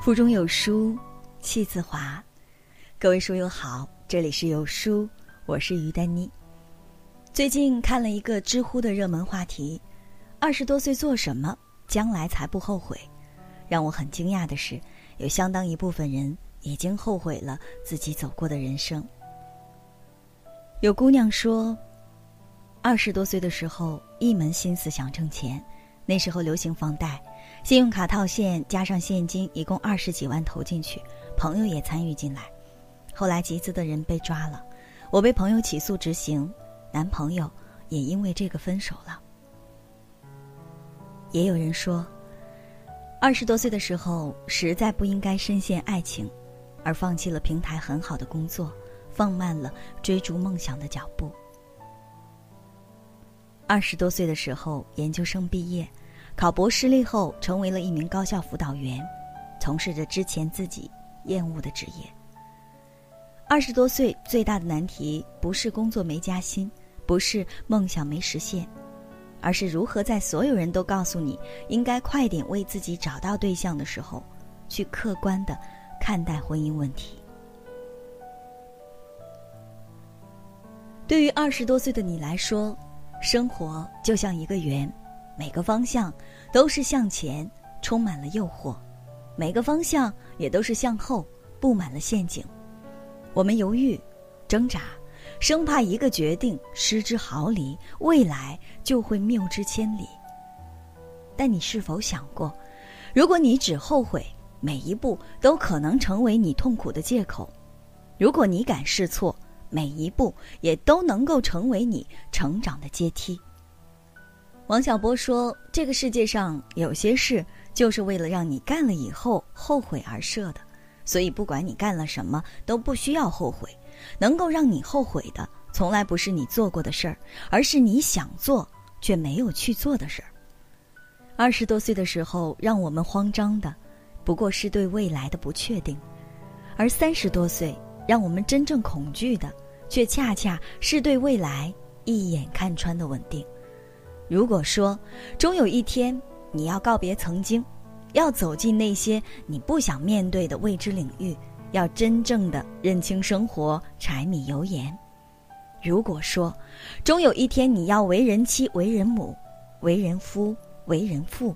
腹中有书，气自华。各位书友好，这里是有书，我是于丹妮。最近看了一个知乎的热门话题：二十多岁做什么，将来才不后悔？让我很惊讶的是，有相当一部分人已经后悔了自己走过的人生。有姑娘说，二十多岁的时候，一门心思想挣钱，那时候流行房贷。信用卡套现加上现金，一共二十几万投进去，朋友也参与进来。后来集资的人被抓了，我被朋友起诉执行，男朋友也因为这个分手了。也有人说，二十多岁的时候实在不应该深陷爱情，而放弃了平台很好的工作，放慢了追逐梦想的脚步。二十多岁的时候，研究生毕业。考博失利后，成为了一名高校辅导员，从事着之前自己厌恶的职业。二十多岁最大的难题，不是工作没加薪，不是梦想没实现，而是如何在所有人都告诉你应该快点为自己找到对象的时候，去客观的看待婚姻问题。对于二十多岁的你来说，生活就像一个圆。每个方向都是向前，充满了诱惑；每个方向也都是向后，布满了陷阱。我们犹豫、挣扎，生怕一个决定失之毫厘，未来就会谬之千里。但你是否想过，如果你只后悔，每一步都可能成为你痛苦的借口；如果你敢试错，每一步也都能够成为你成长的阶梯。王小波说：“这个世界上有些事就是为了让你干了以后后悔而设的，所以不管你干了什么都不需要后悔。能够让你后悔的，从来不是你做过的事儿，而是你想做却没有去做的事儿。二十多岁的时候，让我们慌张的，不过是对未来的不确定；而三十多岁，让我们真正恐惧的，却恰恰是对未来一眼看穿的稳定。”如果说，终有一天你要告别曾经，要走进那些你不想面对的未知领域，要真正的认清生活柴米油盐；如果说，终有一天你要为人妻、为人母、为人夫、为人父，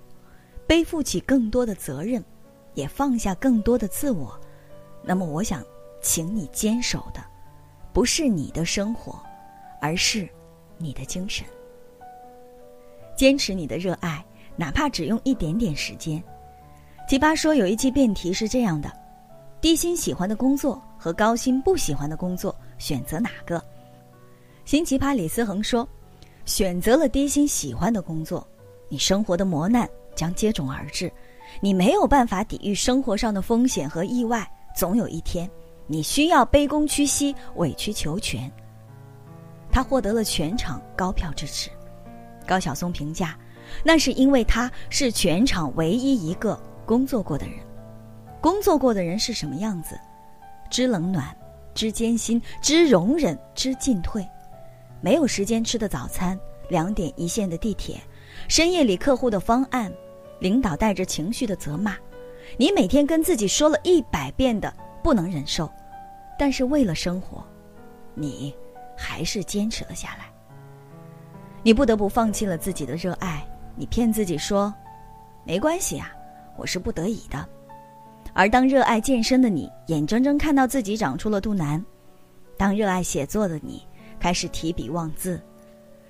背负起更多的责任，也放下更多的自我，那么我想，请你坚守的，不是你的生活，而是你的精神。坚持你的热爱，哪怕只用一点点时间。奇葩说有一期辩题是这样的：低薪喜欢的工作和高薪不喜欢的工作，选择哪个？新奇葩李思恒说：选择了低薪喜欢的工作，你生活的磨难将接踵而至，你没有办法抵御生活上的风险和意外，总有一天，你需要卑躬屈膝、委曲求全。他获得了全场高票支持。高晓松评价：“那是因为他是全场唯一一个工作过的人。工作过的人是什么样子？知冷暖，知艰辛，知容忍，知进退。没有时间吃的早餐，两点一线的地铁，深夜里客户的方案，领导带着情绪的责骂，你每天跟自己说了一百遍的不能忍受，但是为了生活，你还是坚持了下来。”你不得不放弃了自己的热爱，你骗自己说，没关系啊，我是不得已的。而当热爱健身的你眼睁睁看到自己长出了肚腩，当热爱写作的你开始提笔忘字，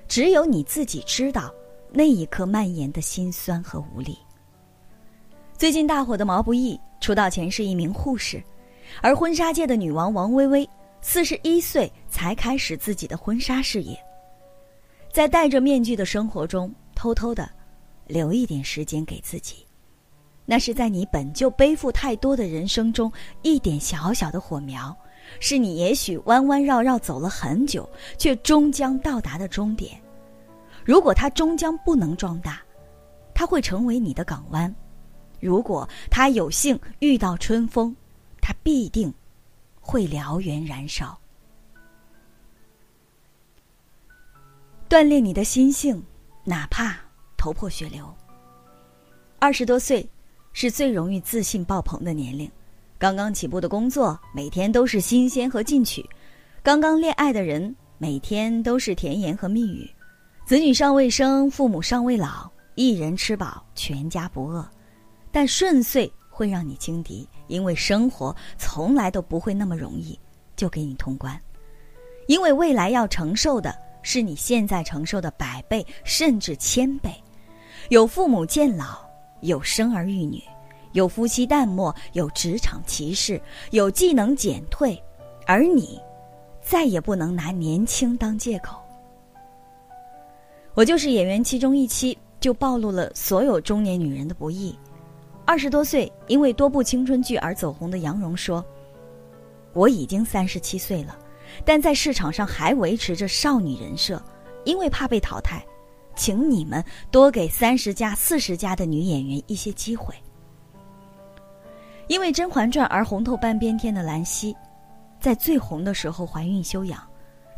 只有你自己知道那一刻蔓延的心酸和无力。最近大火的毛不易出道前是一名护士，而婚纱界的女王王薇薇四十一岁才开始自己的婚纱事业。在戴着面具的生活中，偷偷的留一点时间给自己，那是在你本就背负太多的人生中一点小小的火苗，是你也许弯弯绕绕走了很久，却终将到达的终点。如果它终将不能壮大，它会成为你的港湾；如果它有幸遇到春风，它必定会燎原燃烧。锻炼你的心性，哪怕头破血流。二十多岁，是最容易自信爆棚的年龄。刚刚起步的工作，每天都是新鲜和进取；刚刚恋爱的人，每天都是甜言和蜜语。子女尚未生，父母尚未老，一人吃饱，全家不饿。但顺遂会让你轻敌，因为生活从来都不会那么容易就给你通关，因为未来要承受的是你现在承受的百倍甚至千倍。有父母渐老，有生儿育女，有夫妻淡漠，有职场歧视，有技能减退，而你，再也不能拿年轻当借口。我就是演员其中一期就暴露了所有中年女人的不易。二十多岁因为多部青春剧而走红的杨蓉说：“我已经三十七岁了，但在市场上还维持着少女人设，因为怕被淘汰。”请你们多给三十加、四十加的女演员一些机会。因为《甄嬛传》而红透半边天的兰溪，在最红的时候怀孕休养，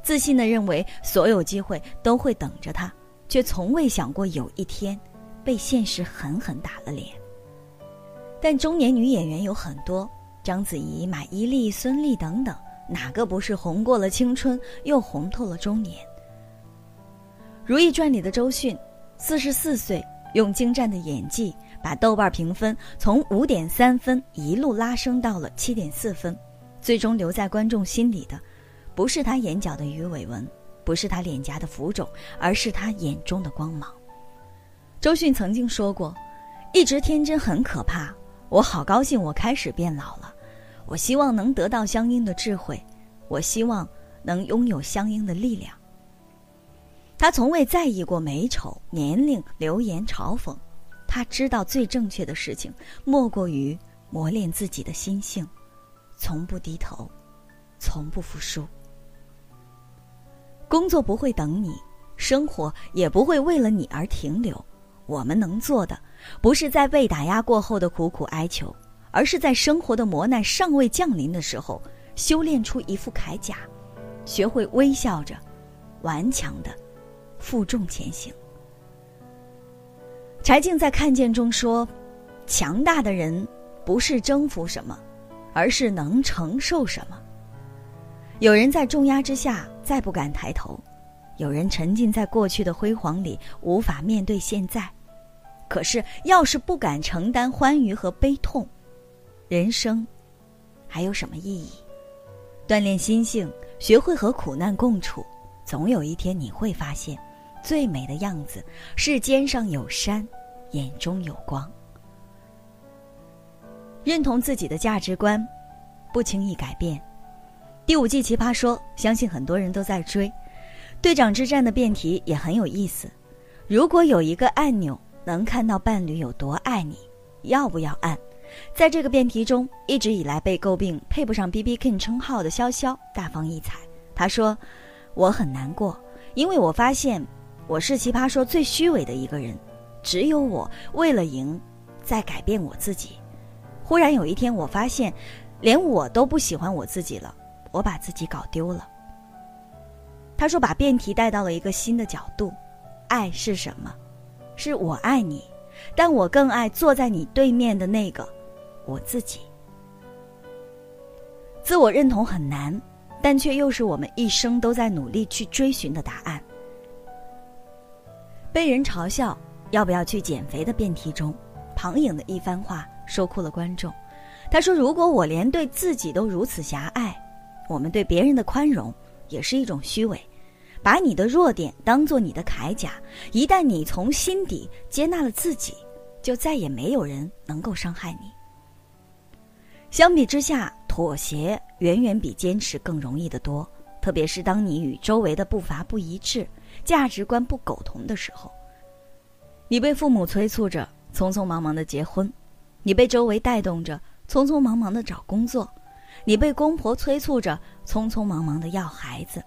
自信的认为所有机会都会等着她，却从未想过有一天被现实狠狠打了脸。但中年女演员有很多，章子怡、马伊琍、孙俪等等，哪个不是红过了青春，又红透了中年？《如懿传》里的周迅，四十四岁，用精湛的演技把豆瓣评分从五点三分一路拉升到了七点四分。最终留在观众心里的，不是她眼角的鱼尾纹，不是她脸颊的浮肿，而是她眼中的光芒。周迅曾经说过：“一直天真很可怕，我好高兴，我开始变老了。我希望能得到相应的智慧，我希望能拥有相应的力量。”他从未在意过美丑、年龄、流言、嘲讽，他知道最正确的事情莫过于磨练自己的心性，从不低头，从不服输。工作不会等你，生活也不会为了你而停留。我们能做的，不是在被打压过后的苦苦哀求，而是在生活的磨难尚未降临的时候，修炼出一副铠甲，学会微笑着，顽强的。负重前行。柴静在《看见》中说：“强大的人不是征服什么，而是能承受什么。”有人在重压之下再不敢抬头，有人沉浸在过去的辉煌里无法面对现在。可是，要是不敢承担欢愉和悲痛，人生还有什么意义？锻炼心性，学会和苦难共处，总有一天你会发现。最美的样子是肩上有山，眼中有光。认同自己的价值观，不轻易改变。第五季《奇葩说》，相信很多人都在追。队长之战的辩题也很有意思。如果有一个按钮能看到伴侣有多爱你，要不要按？在这个辩题中，一直以来被诟病配不上 B B King 称号的潇潇大放异彩。他说：“我很难过，因为我发现。”我是奇葩说最虚伪的一个人，只有我为了赢，在改变我自己。忽然有一天，我发现，连我都不喜欢我自己了，我把自己搞丢了。他说，把辩题带到了一个新的角度，爱是什么？是我爱你，但我更爱坐在你对面的那个我自己。自我认同很难，但却又是我们一生都在努力去追寻的答案。被人嘲笑要不要去减肥的辩题中，庞颖的一番话说哭了观众。他说：“如果我连对自己都如此狭隘，我们对别人的宽容也是一种虚伪。把你的弱点当做你的铠甲，一旦你从心底接纳了自己，就再也没有人能够伤害你。相比之下，妥协远远比坚持更容易得多，特别是当你与周围的步伐不一致。”价值观不苟同的时候，你被父母催促着匆匆忙忙的结婚，你被周围带动着匆匆忙忙的找工作，你被公婆催促着匆匆忙忙的要孩子，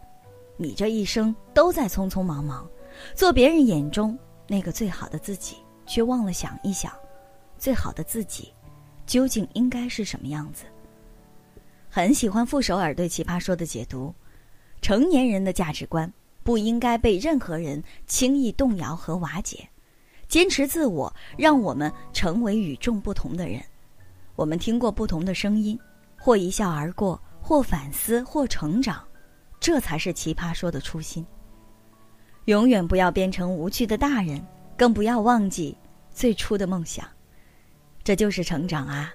你这一生都在匆匆忙忙，做别人眼中那个最好的自己，却忘了想一想，最好的自己究竟应该是什么样子。很喜欢傅首尔对《奇葩说》的解读，成年人的价值观。不应该被任何人轻易动摇和瓦解，坚持自我，让我们成为与众不同的人。我们听过不同的声音，或一笑而过，或反思，或成长，这才是奇葩说的初心。永远不要变成无趣的大人，更不要忘记最初的梦想。这就是成长啊，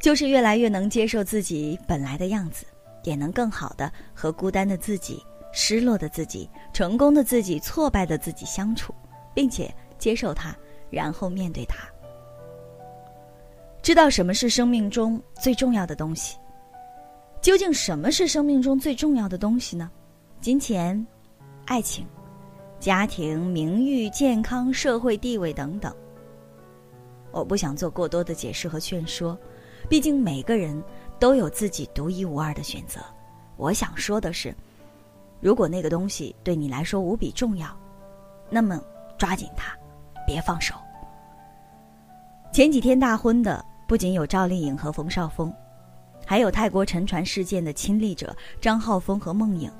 就是越来越能接受自己本来的样子，也能更好的和孤单的自己、失落的自己、成功的自己、挫败的自己相处，并且接受它，然后面对它。知道什么是生命中最重要的东西？究竟什么是生命中最重要的东西呢？金钱、爱情、家庭、名誉、健康、社会地位等等。我不想做过多的解释和劝说，毕竟每个人都有自己独一无二的选择。我想说的是，如果那个东西对你来说无比重要，那么抓紧它，别放手。前几天大婚的。不仅有赵丽颖和冯绍峰，还有泰国沉船事件的亲历者张浩峰和孟颖。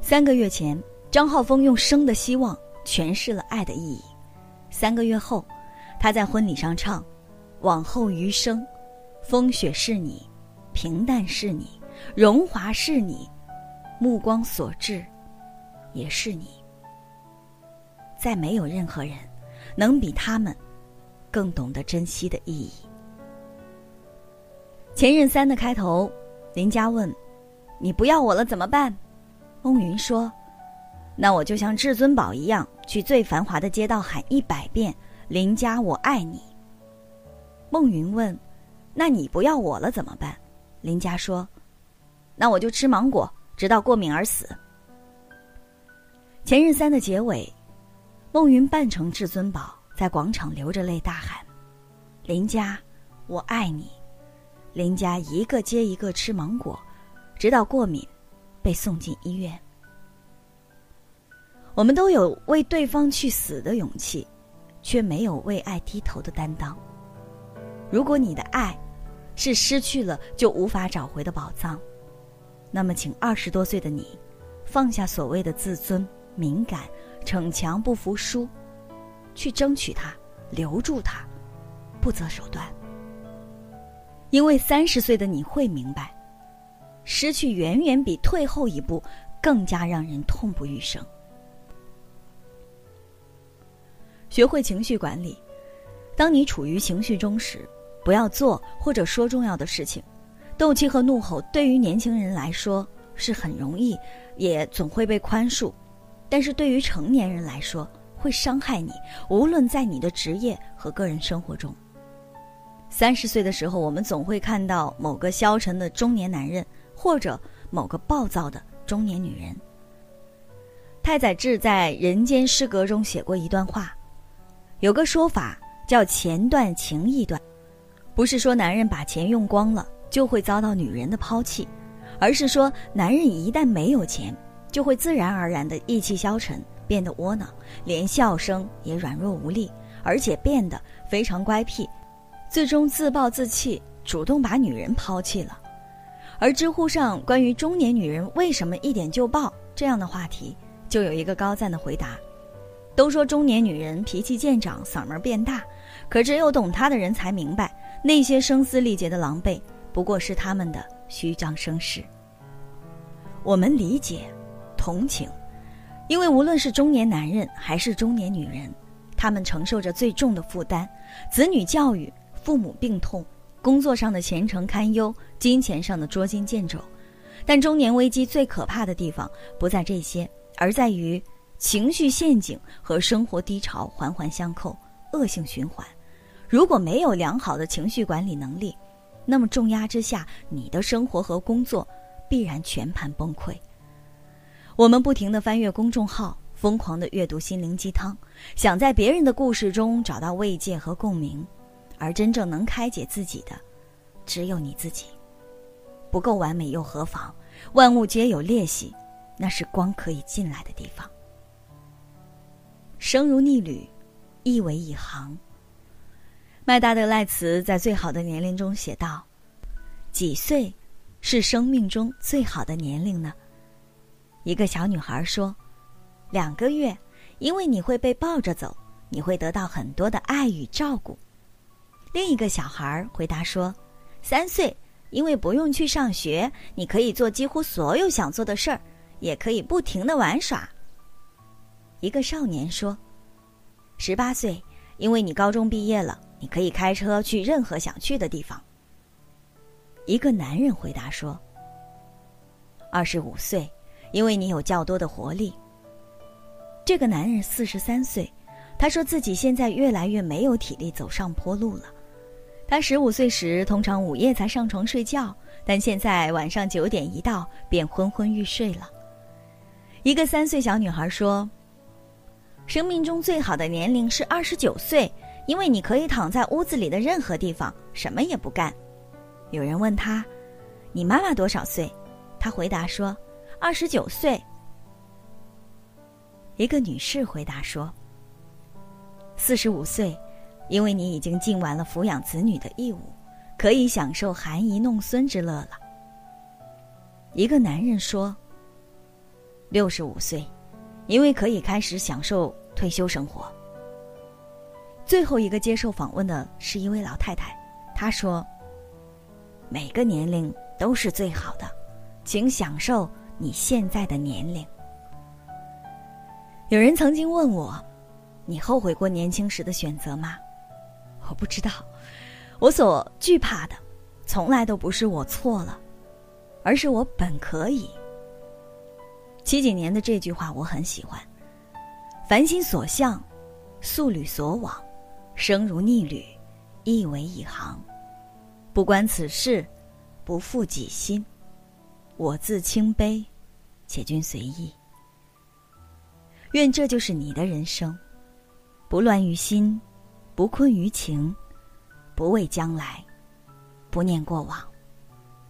三个月前，张浩峰用生的希望诠释了爱的意义。三个月后，他在婚礼上唱：“往后余生，风雪是你，平淡是你，荣华是你，目光所至，也是你。再没有任何人，能比他们更懂得珍惜的意义。”前任三的开头，林佳问：“你不要我了怎么办？”翁云说：“那我就像至尊宝一样，去最繁华的街道喊一百遍‘林佳我爱你’。”孟云问：“那你不要我了怎么办？”林佳说：“那我就吃芒果，直到过敏而死。”前任三的结尾，孟云扮成至尊宝，在广场流着泪大喊：“林佳，我爱你。”林家一个接一个吃芒果，直到过敏，被送进医院。我们都有为对方去死的勇气，却没有为爱低头的担当。如果你的爱是失去了就无法找回的宝藏，那么请二十多岁的你放下所谓的自尊、敏感、逞强、不服输，去争取它，留住它，不择手段。因为三十岁的你会明白，失去远远比退后一步更加让人痛不欲生。学会情绪管理，当你处于情绪中时，不要做或者说重要的事情。斗气和怒吼对于年轻人来说是很容易，也总会被宽恕，但是对于成年人来说会伤害你，无论在你的职业和个人生活中。三十岁的时候，我们总会看到某个消沉的中年男人，或者某个暴躁的中年女人。太宰治在《人间失格》中写过一段话，有个说法叫“钱断情意断”，不是说男人把钱用光了就会遭到女人的抛弃，而是说男人一旦没有钱，就会自然而然的意气消沉，变得窝囊，连笑声也软弱无力，而且变得非常乖僻。最终自暴自弃，主动把女人抛弃了。而知乎上关于中年女人为什么一点就爆这样的话题，就有一个高赞的回答：都说中年女人脾气渐长，嗓门变大，可只有懂她的人才明白，那些声嘶力竭的狼狈，不过是他们的虚张声势。我们理解、同情，因为无论是中年男人还是中年女人，他们承受着最重的负担，子女教育。父母病痛，工作上的前程堪忧，金钱上的捉襟见肘，但中年危机最可怕的地方不在这些，而在于情绪陷阱和生活低潮环环相扣，恶性循环。如果没有良好的情绪管理能力，那么重压之下，你的生活和工作必然全盘崩溃。我们不停地翻阅公众号，疯狂地阅读心灵鸡汤，想在别人的故事中找到慰藉和共鸣。而真正能开解自己的，只有你自己。不够完美又何妨？万物皆有裂隙，那是光可以进来的地方。生如逆旅，亦为一行。麦达德赖茨在《最好的年龄》中写道：“几岁是生命中最好的年龄呢？”一个小女孩说：“两个月，因为你会被抱着走，你会得到很多的爱与照顾。另一个小孩回答说：“三岁，因为不用去上学，你可以做几乎所有想做的事儿，也可以不停的玩耍。”一个少年说：“十八岁，因为你高中毕业了，你可以开车去任何想去的地方。”一个男人回答说：“二十五岁，因为你有较多的活力。”这个男人四十三岁，他说自己现在越来越没有体力走上坡路了。他十五岁时通常午夜才上床睡觉，但现在晚上九点一到便昏昏欲睡了。一个三岁小女孩说：“生命中最好的年龄是二十九岁，因为你可以躺在屋子里的任何地方，什么也不干。”有人问他：“你妈妈多少岁？”他回答说：“二十九岁。”一个女士回答说：“四十五岁。”因为你已经尽完了抚养子女的义务，可以享受含饴弄孙之乐了。一个男人说：“六十五岁，因为可以开始享受退休生活。”最后一个接受访问的是一位老太太，她说：“每个年龄都是最好的，请享受你现在的年龄。”有人曾经问我：“你后悔过年轻时的选择吗？”我不知道，我所惧怕的，从来都不是我错了，而是我本可以。七几年的这句话我很喜欢：“凡心所向，素履所往，生如逆旅，亦为一行。不关此事，不负己心，我自清卑，且君随意。愿这就是你的人生，不乱于心。”不困于情，不畏将来，不念过往，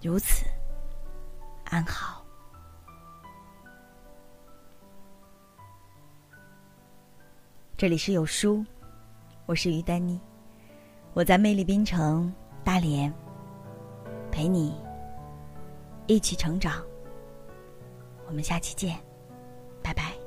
如此安好。这里是有书，我是于丹妮，我在魅力滨城大连，陪你一起成长。我们下期见，拜拜。